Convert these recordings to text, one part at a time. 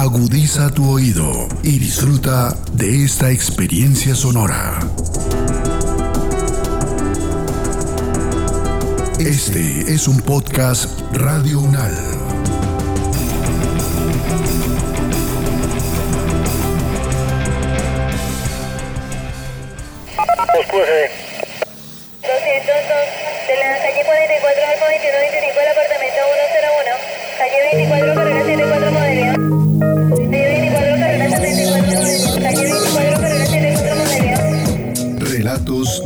Agudiza tu oído y disfruta de esta experiencia sonora. Este es un podcast Radio Unal. Pues, 202 de la calle 44 al 2125 del apartamento 101. Calle 24 carrera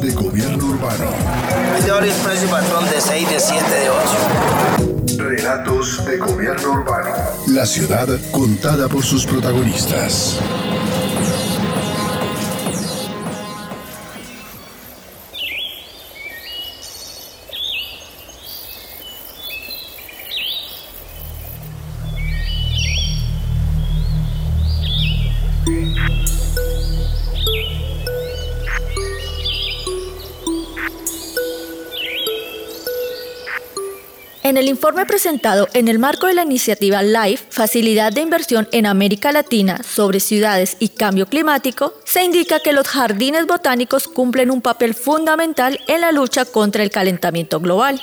De gobierno urbano. Es de hora y precio patrón de 6, de 7, de 8. Relatos de gobierno urbano. La ciudad contada por sus protagonistas. En el informe presentado en el marco de la iniciativa LIFE, Facilidad de Inversión en América Latina sobre Ciudades y Cambio Climático, se indica que los jardines botánicos cumplen un papel fundamental en la lucha contra el calentamiento global.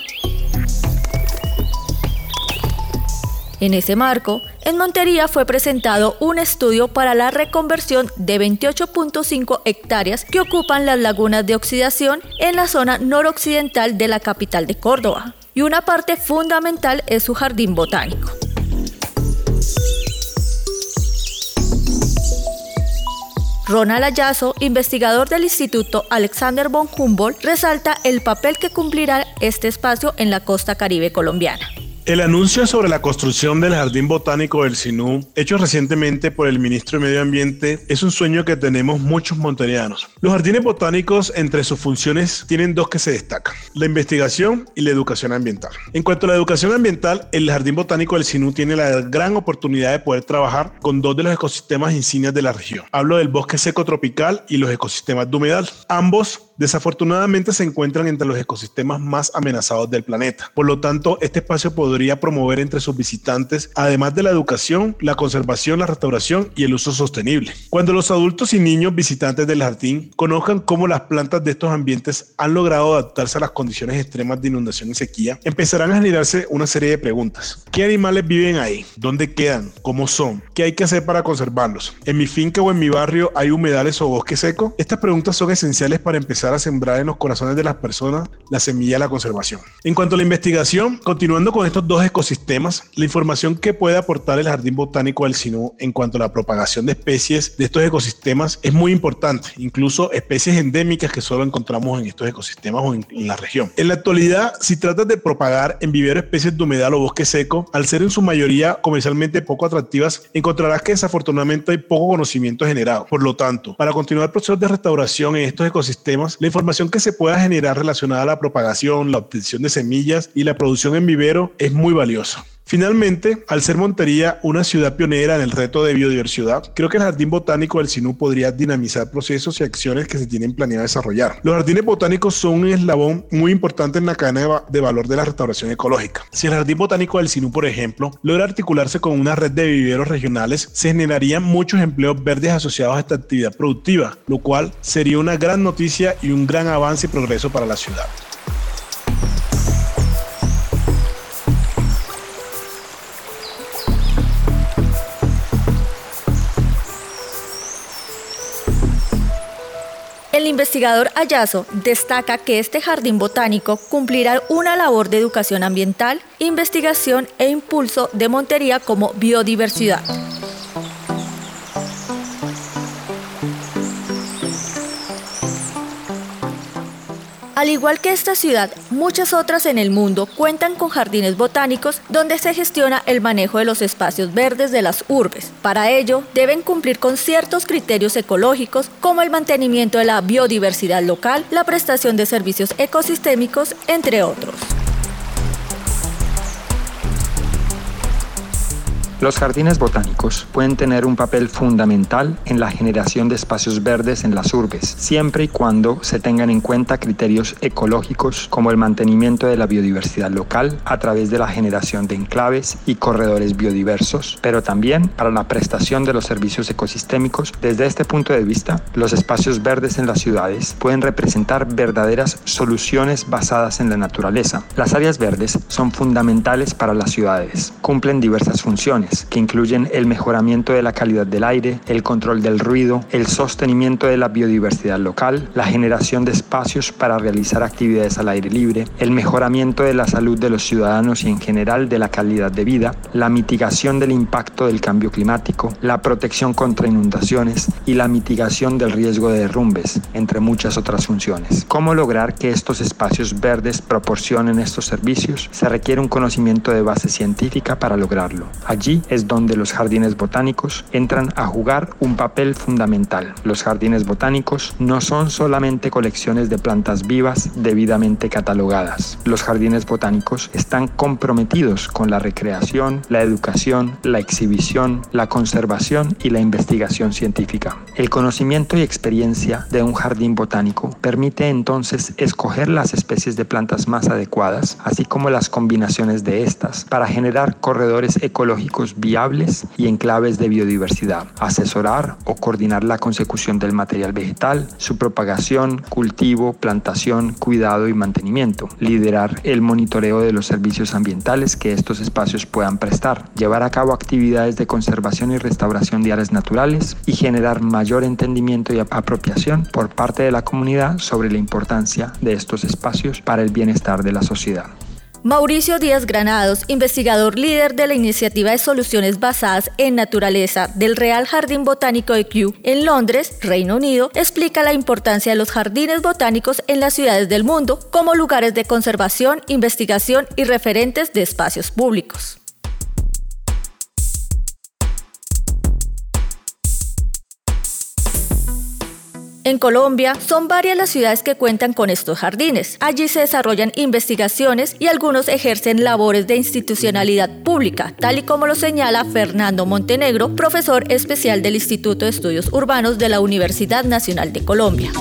En ese marco, en Montería fue presentado un estudio para la reconversión de 28.5 hectáreas que ocupan las lagunas de oxidación en la zona noroccidental de la capital de Córdoba. Y una parte fundamental es su jardín botánico. Ronald Ayazo, investigador del Instituto Alexander von Humboldt, resalta el papel que cumplirá este espacio en la costa caribe colombiana. El anuncio sobre la construcción del Jardín Botánico del Sinú, hecho recientemente por el ministro de Medio Ambiente, es un sueño que tenemos muchos monterianos. Los jardines botánicos, entre sus funciones, tienen dos que se destacan, la investigación y la educación ambiental. En cuanto a la educación ambiental, el Jardín Botánico del Sinú tiene la gran oportunidad de poder trabajar con dos de los ecosistemas insignias de la región. Hablo del bosque seco tropical y los ecosistemas de humedal. Ambos desafortunadamente se encuentran entre los ecosistemas más amenazados del planeta. Por lo tanto, este espacio podría promover entre sus visitantes, además de la educación, la conservación, la restauración y el uso sostenible. Cuando los adultos y niños visitantes del jardín conozcan cómo las plantas de estos ambientes han logrado adaptarse a las condiciones extremas de inundación y sequía, empezarán a generarse una serie de preguntas. ¿Qué animales viven ahí? ¿Dónde quedan? ¿Cómo son? ¿Qué hay que hacer para conservarlos? ¿En mi finca o en mi barrio hay humedales o bosque seco? Estas preguntas son esenciales para empezar a sembrar en los corazones de las personas la semilla de la conservación. En cuanto a la investigación, continuando con estos dos ecosistemas, la información que puede aportar el Jardín Botánico del Sinú en cuanto a la propagación de especies de estos ecosistemas es muy importante, incluso especies endémicas que solo encontramos en estos ecosistemas o en, en la región. En la actualidad, si tratas de propagar en vivero especies de humedal o bosque seco, al ser en su mayoría comercialmente poco atractivas, encontrarás que desafortunadamente hay poco conocimiento generado. Por lo tanto, para continuar procesos de restauración en estos ecosistemas, la información que se pueda generar relacionada a la propagación, la obtención de semillas y la producción en vivero es muy valiosa. Finalmente, al ser Montería una ciudad pionera en el reto de biodiversidad, creo que el Jardín Botánico del Sinú podría dinamizar procesos y acciones que se tienen planeado desarrollar. Los jardines botánicos son un eslabón muy importante en la cadena de, va de valor de la restauración ecológica. Si el Jardín Botánico del Sinú, por ejemplo, logra articularse con una red de viveros regionales, se generarían muchos empleos verdes asociados a esta actividad productiva, lo cual sería una gran noticia y un gran avance y progreso para la ciudad. El investigador Ayazo destaca que este jardín botánico cumplirá una labor de educación ambiental, investigación e impulso de Montería como biodiversidad. Al igual que esta ciudad, muchas otras en el mundo cuentan con jardines botánicos donde se gestiona el manejo de los espacios verdes de las urbes. Para ello, deben cumplir con ciertos criterios ecológicos como el mantenimiento de la biodiversidad local, la prestación de servicios ecosistémicos, entre otros. Los jardines botánicos pueden tener un papel fundamental en la generación de espacios verdes en las urbes, siempre y cuando se tengan en cuenta criterios ecológicos como el mantenimiento de la biodiversidad local a través de la generación de enclaves y corredores biodiversos, pero también para la prestación de los servicios ecosistémicos. Desde este punto de vista, los espacios verdes en las ciudades pueden representar verdaderas soluciones basadas en la naturaleza. Las áreas verdes son fundamentales para las ciudades, cumplen diversas funciones, que incluyen el mejoramiento de la calidad del aire, el control del ruido, el sostenimiento de la biodiversidad local, la generación de espacios para realizar actividades al aire libre, el mejoramiento de la salud de los ciudadanos y en general de la calidad de vida, la mitigación del impacto del cambio climático, la protección contra inundaciones y la mitigación del riesgo de derrumbes, entre muchas otras funciones. ¿Cómo lograr que estos espacios verdes proporcionen estos servicios? Se requiere un conocimiento de base científica para lograrlo. Allí es donde los jardines botánicos entran a jugar un papel fundamental. Los jardines botánicos no son solamente colecciones de plantas vivas debidamente catalogadas. Los jardines botánicos están comprometidos con la recreación, la educación, la exhibición, la conservación y la investigación científica. El conocimiento y experiencia de un jardín botánico permite entonces escoger las especies de plantas más adecuadas, así como las combinaciones de estas, para generar corredores ecológicos viables y enclaves de biodiversidad, asesorar o coordinar la consecución del material vegetal, su propagación, cultivo, plantación, cuidado y mantenimiento, liderar el monitoreo de los servicios ambientales que estos espacios puedan prestar, llevar a cabo actividades de conservación y restauración de áreas naturales y generar mayor entendimiento y apropiación por parte de la comunidad sobre la importancia de estos espacios para el bienestar de la sociedad. Mauricio Díaz Granados, investigador líder de la iniciativa de soluciones basadas en naturaleza del Real Jardín Botánico de Kew en Londres, Reino Unido, explica la importancia de los jardines botánicos en las ciudades del mundo como lugares de conservación, investigación y referentes de espacios públicos. En Colombia son varias las ciudades que cuentan con estos jardines. Allí se desarrollan investigaciones y algunos ejercen labores de institucionalidad pública, tal y como lo señala Fernando Montenegro, profesor especial del Instituto de Estudios Urbanos de la Universidad Nacional de Colombia.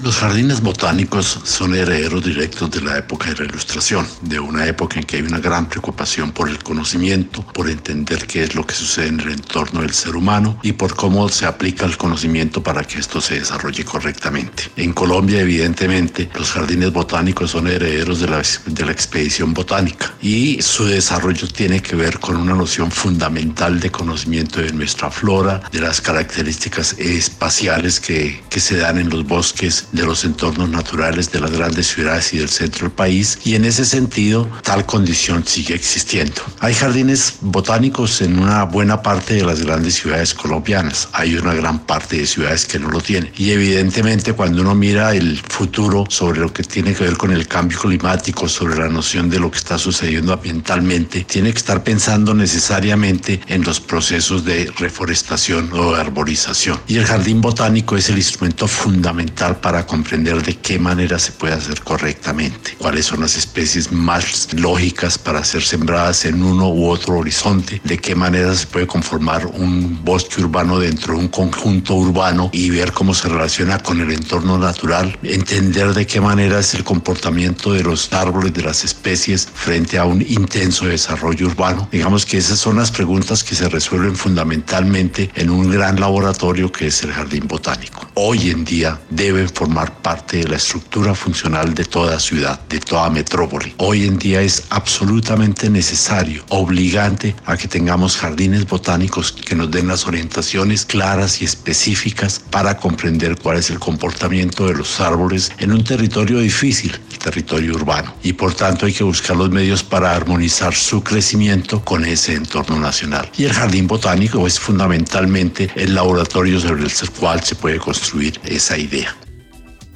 Los jardines botánicos son herederos directos de la época de la Ilustración, de una época en que hay una gran preocupación por el conocimiento, por entender qué es lo que sucede en el entorno del ser humano y por cómo se aplica el conocimiento para que esto se desarrolle correctamente. En Colombia, evidentemente, los jardines botánicos son herederos de la, de la expedición botánica y su desarrollo tiene que ver con una noción fundamental de conocimiento de nuestra flora, de las características espaciales que, que se dan en los bosques de los entornos naturales de las grandes ciudades y del centro del país y en ese sentido tal condición sigue existiendo. Hay jardines botánicos en una buena parte de las grandes ciudades colombianas, hay una gran parte de ciudades que no lo tienen y evidentemente cuando uno mira el futuro sobre lo que tiene que ver con el cambio climático, sobre la noción de lo que está sucediendo ambientalmente, tiene que estar pensando necesariamente en los procesos de reforestación o arborización. Y el jardín botánico es el instrumento fundamental para comprender de qué manera se puede hacer correctamente, cuáles son las especies más lógicas para ser sembradas en uno u otro horizonte, de qué manera se puede conformar un bosque urbano dentro de un conjunto urbano y ver cómo se relaciona con el entorno natural, entender de qué manera es el comportamiento de los árboles, de las especies frente a un intenso desarrollo urbano. Digamos que esas son las preguntas que se resuelven fundamentalmente en un gran laboratorio que es el jardín botánico. Hoy en día deben formar parte de la estructura funcional de toda ciudad, de toda metrópoli. Hoy en día es absolutamente necesario, obligante a que tengamos jardines botánicos que nos den las orientaciones claras y específicas para comprender cuál es el comportamiento de los árboles en un territorio difícil, el territorio urbano. Y por tanto hay que buscar los medios para armonizar su crecimiento con ese entorno nacional. Y el jardín botánico es fundamentalmente el laboratorio sobre el cual se puede construir esa idea.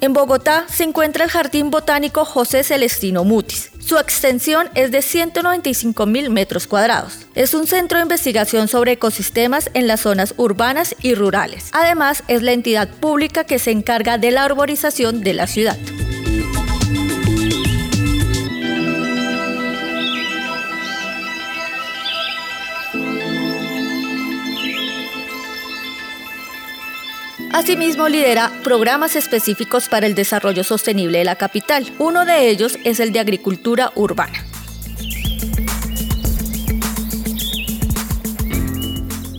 En Bogotá se encuentra el Jardín Botánico José Celestino Mutis. Su extensión es de 195 mil metros cuadrados. Es un centro de investigación sobre ecosistemas en las zonas urbanas y rurales. Además, es la entidad pública que se encarga de la arborización de la ciudad. Asimismo, lidera programas específicos para el desarrollo sostenible de la capital. Uno de ellos es el de agricultura urbana.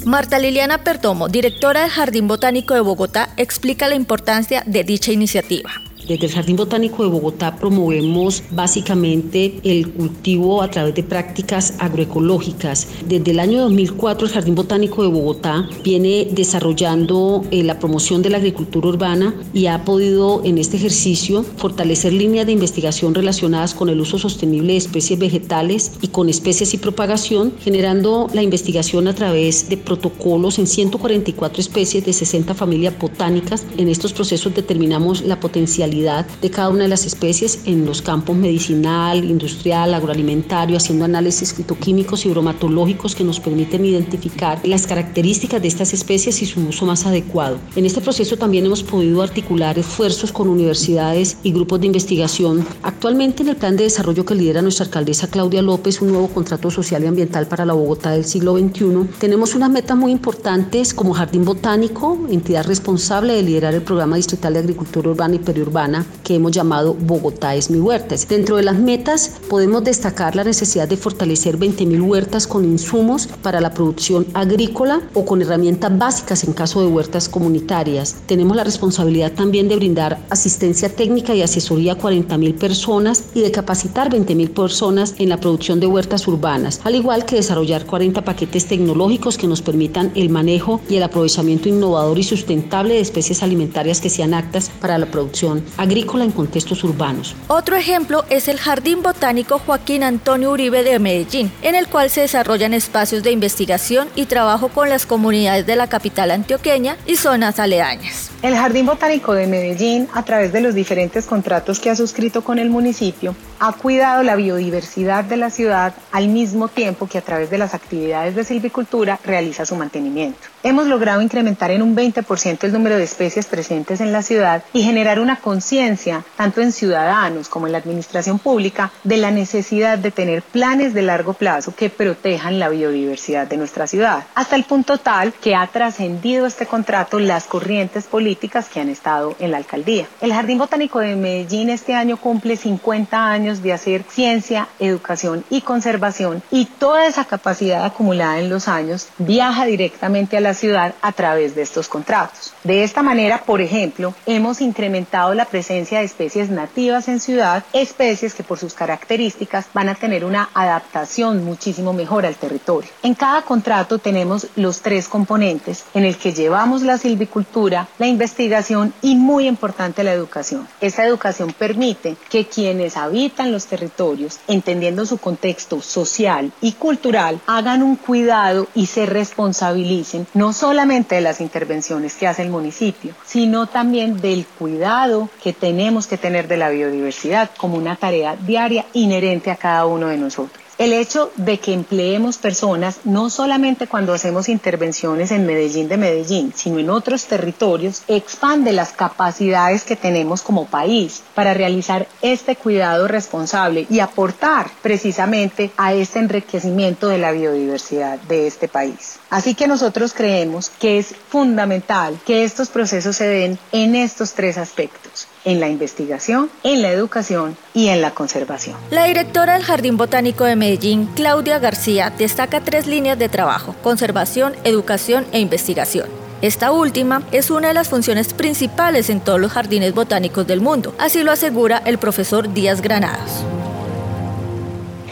Marta Liliana Perdomo, directora del Jardín Botánico de Bogotá, explica la importancia de dicha iniciativa. Desde el Jardín Botánico de Bogotá promovemos básicamente el cultivo a través de prácticas agroecológicas. Desde el año 2004 el Jardín Botánico de Bogotá viene desarrollando eh, la promoción de la agricultura urbana y ha podido en este ejercicio fortalecer líneas de investigación relacionadas con el uso sostenible de especies vegetales y con especies y propagación, generando la investigación a través de protocolos en 144 especies de 60 familias botánicas. En estos procesos determinamos la potencialidad de cada una de las especies en los campos medicinal, industrial, agroalimentario, haciendo análisis fitoquímicos y bromatológicos que nos permiten identificar las características de estas especies y su uso más adecuado. En este proceso también hemos podido articular esfuerzos con universidades y grupos de investigación. Actualmente en el plan de desarrollo que lidera nuestra alcaldesa Claudia López, un nuevo contrato social y ambiental para la Bogotá del siglo XXI, tenemos unas metas muy importantes como Jardín Botánico, entidad responsable de liderar el programa distrital de agricultura urbana y periurbana que hemos llamado Bogotá es mi huerta. Dentro de las metas podemos destacar la necesidad de fortalecer 20.000 huertas con insumos para la producción agrícola o con herramientas básicas en caso de huertas comunitarias. Tenemos la responsabilidad también de brindar asistencia técnica y asesoría a 40.000 personas y de capacitar 20.000 personas en la producción de huertas urbanas, al igual que desarrollar 40 paquetes tecnológicos que nos permitan el manejo y el aprovechamiento innovador y sustentable de especies alimentarias que sean aptas para la producción agrícola en contextos urbanos. Otro ejemplo es el Jardín Botánico Joaquín Antonio Uribe de Medellín, en el cual se desarrollan espacios de investigación y trabajo con las comunidades de la capital antioqueña y zonas aledañas. El Jardín Botánico de Medellín, a través de los diferentes contratos que ha suscrito con el municipio, ha cuidado la biodiversidad de la ciudad al mismo tiempo que a través de las actividades de silvicultura realiza su mantenimiento. Hemos logrado incrementar en un 20% el número de especies presentes en la ciudad y generar una conciencia, tanto en ciudadanos como en la administración pública, de la necesidad de tener planes de largo plazo que protejan la biodiversidad de nuestra ciudad, hasta el punto tal que ha trascendido este contrato las corrientes políticas que han estado en la alcaldía. El Jardín Botánico de Medellín este año cumple 50 años de hacer ciencia, educación y conservación y toda esa capacidad acumulada en los años viaja directamente a la ciudad a través de estos contratos. De esta manera, por ejemplo, hemos incrementado la presencia de especies nativas en ciudad, especies que por sus características van a tener una adaptación muchísimo mejor al territorio. En cada contrato tenemos los tres componentes en el que llevamos la silvicultura, la investigación y muy importante la educación. Esta educación permite que quienes habitan los territorios, entendiendo su contexto social y cultural, hagan un cuidado y se responsabilicen no solamente de las intervenciones que hace el municipio, sino también del cuidado que tenemos que tener de la biodiversidad como una tarea diaria inherente a cada uno de nosotros. El hecho de que empleemos personas no solamente cuando hacemos intervenciones en Medellín de Medellín, sino en otros territorios, expande las capacidades que tenemos como país para realizar este cuidado responsable y aportar precisamente a este enriquecimiento de la biodiversidad de este país. Así que nosotros creemos que es fundamental que estos procesos se den en estos tres aspectos en la investigación, en la educación y en la conservación. La directora del Jardín Botánico de Medellín, Claudia García, destaca tres líneas de trabajo, conservación, educación e investigación. Esta última es una de las funciones principales en todos los jardines botánicos del mundo, así lo asegura el profesor Díaz Granados.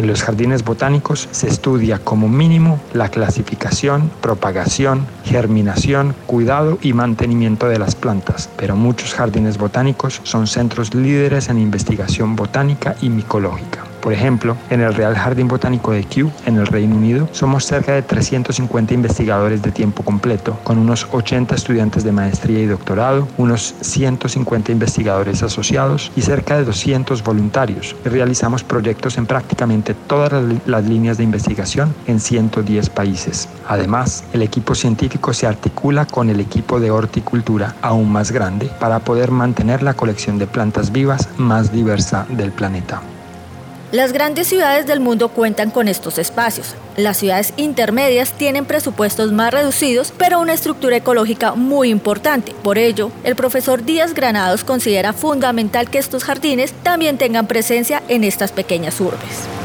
En los jardines botánicos se estudia como mínimo la clasificación, propagación, germinación, cuidado y mantenimiento de las plantas, pero muchos jardines botánicos son centros líderes en investigación botánica y micológica. Por ejemplo, en el Real Jardín Botánico de Kew, en el Reino Unido, somos cerca de 350 investigadores de tiempo completo, con unos 80 estudiantes de maestría y doctorado, unos 150 investigadores asociados y cerca de 200 voluntarios. Realizamos proyectos en prácticamente todas las líneas de investigación en 110 países. Además, el equipo científico se articula con el equipo de horticultura aún más grande para poder mantener la colección de plantas vivas más diversa del planeta. Las grandes ciudades del mundo cuentan con estos espacios. Las ciudades intermedias tienen presupuestos más reducidos, pero una estructura ecológica muy importante. Por ello, el profesor Díaz Granados considera fundamental que estos jardines también tengan presencia en estas pequeñas urbes.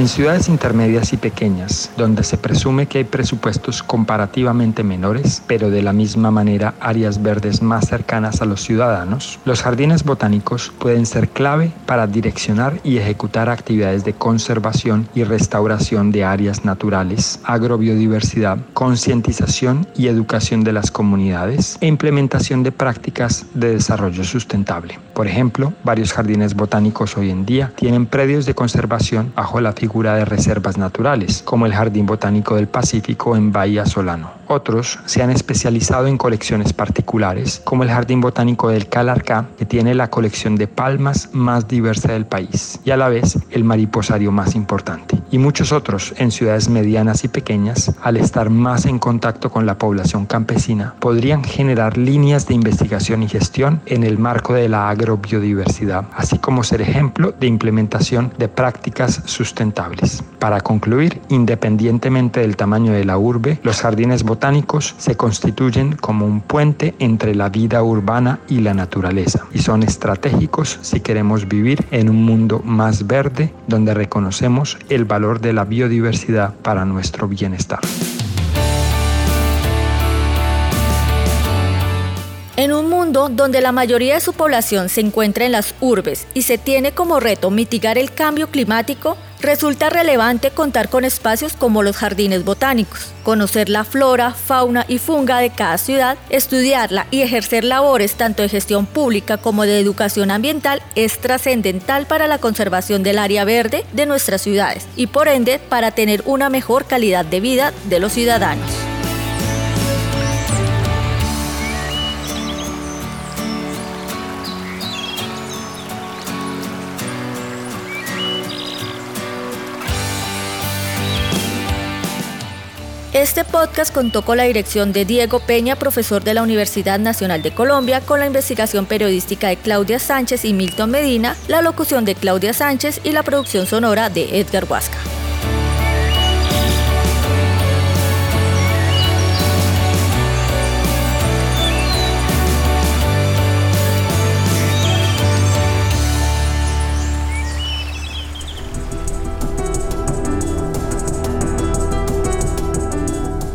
En ciudades intermedias y pequeñas, donde se presume que hay presupuestos comparativamente menores, pero de la misma manera áreas verdes más cercanas a los ciudadanos, los jardines botánicos pueden ser clave para direccionar y ejecutar actividades de conservación y restauración de áreas naturales, agrobiodiversidad, concientización y educación de las comunidades e implementación de prácticas de desarrollo sustentable. Por ejemplo, varios jardines botánicos hoy en día tienen predios de conservación bajo la figura de reservas naturales, como el Jardín Botánico del Pacífico en Bahía Solano. Otros se han especializado en colecciones particulares, como el Jardín Botánico del Calarcá, que tiene la colección de palmas más diversa del país y a la vez el mariposario más importante. Y muchos otros en ciudades medianas y pequeñas, al estar más en contacto con la población campesina, podrían generar líneas de investigación y gestión en el marco de la agrobiodiversidad, así como ser ejemplo de implementación de prácticas sustentables. Para concluir, independientemente del tamaño de la urbe, los jardines botánicos botánicos se constituyen como un puente entre la vida urbana y la naturaleza y son estratégicos si queremos vivir en un mundo más verde donde reconocemos el valor de la biodiversidad para nuestro bienestar. En un mundo donde la mayoría de su población se encuentra en las urbes y se tiene como reto mitigar el cambio climático, Resulta relevante contar con espacios como los jardines botánicos, conocer la flora, fauna y funga de cada ciudad, estudiarla y ejercer labores tanto de gestión pública como de educación ambiental es trascendental para la conservación del área verde de nuestras ciudades y por ende para tener una mejor calidad de vida de los ciudadanos. Este podcast contó con la dirección de Diego Peña, profesor de la Universidad Nacional de Colombia, con la investigación periodística de Claudia Sánchez y Milton Medina, la locución de Claudia Sánchez y la producción sonora de Edgar Huasca.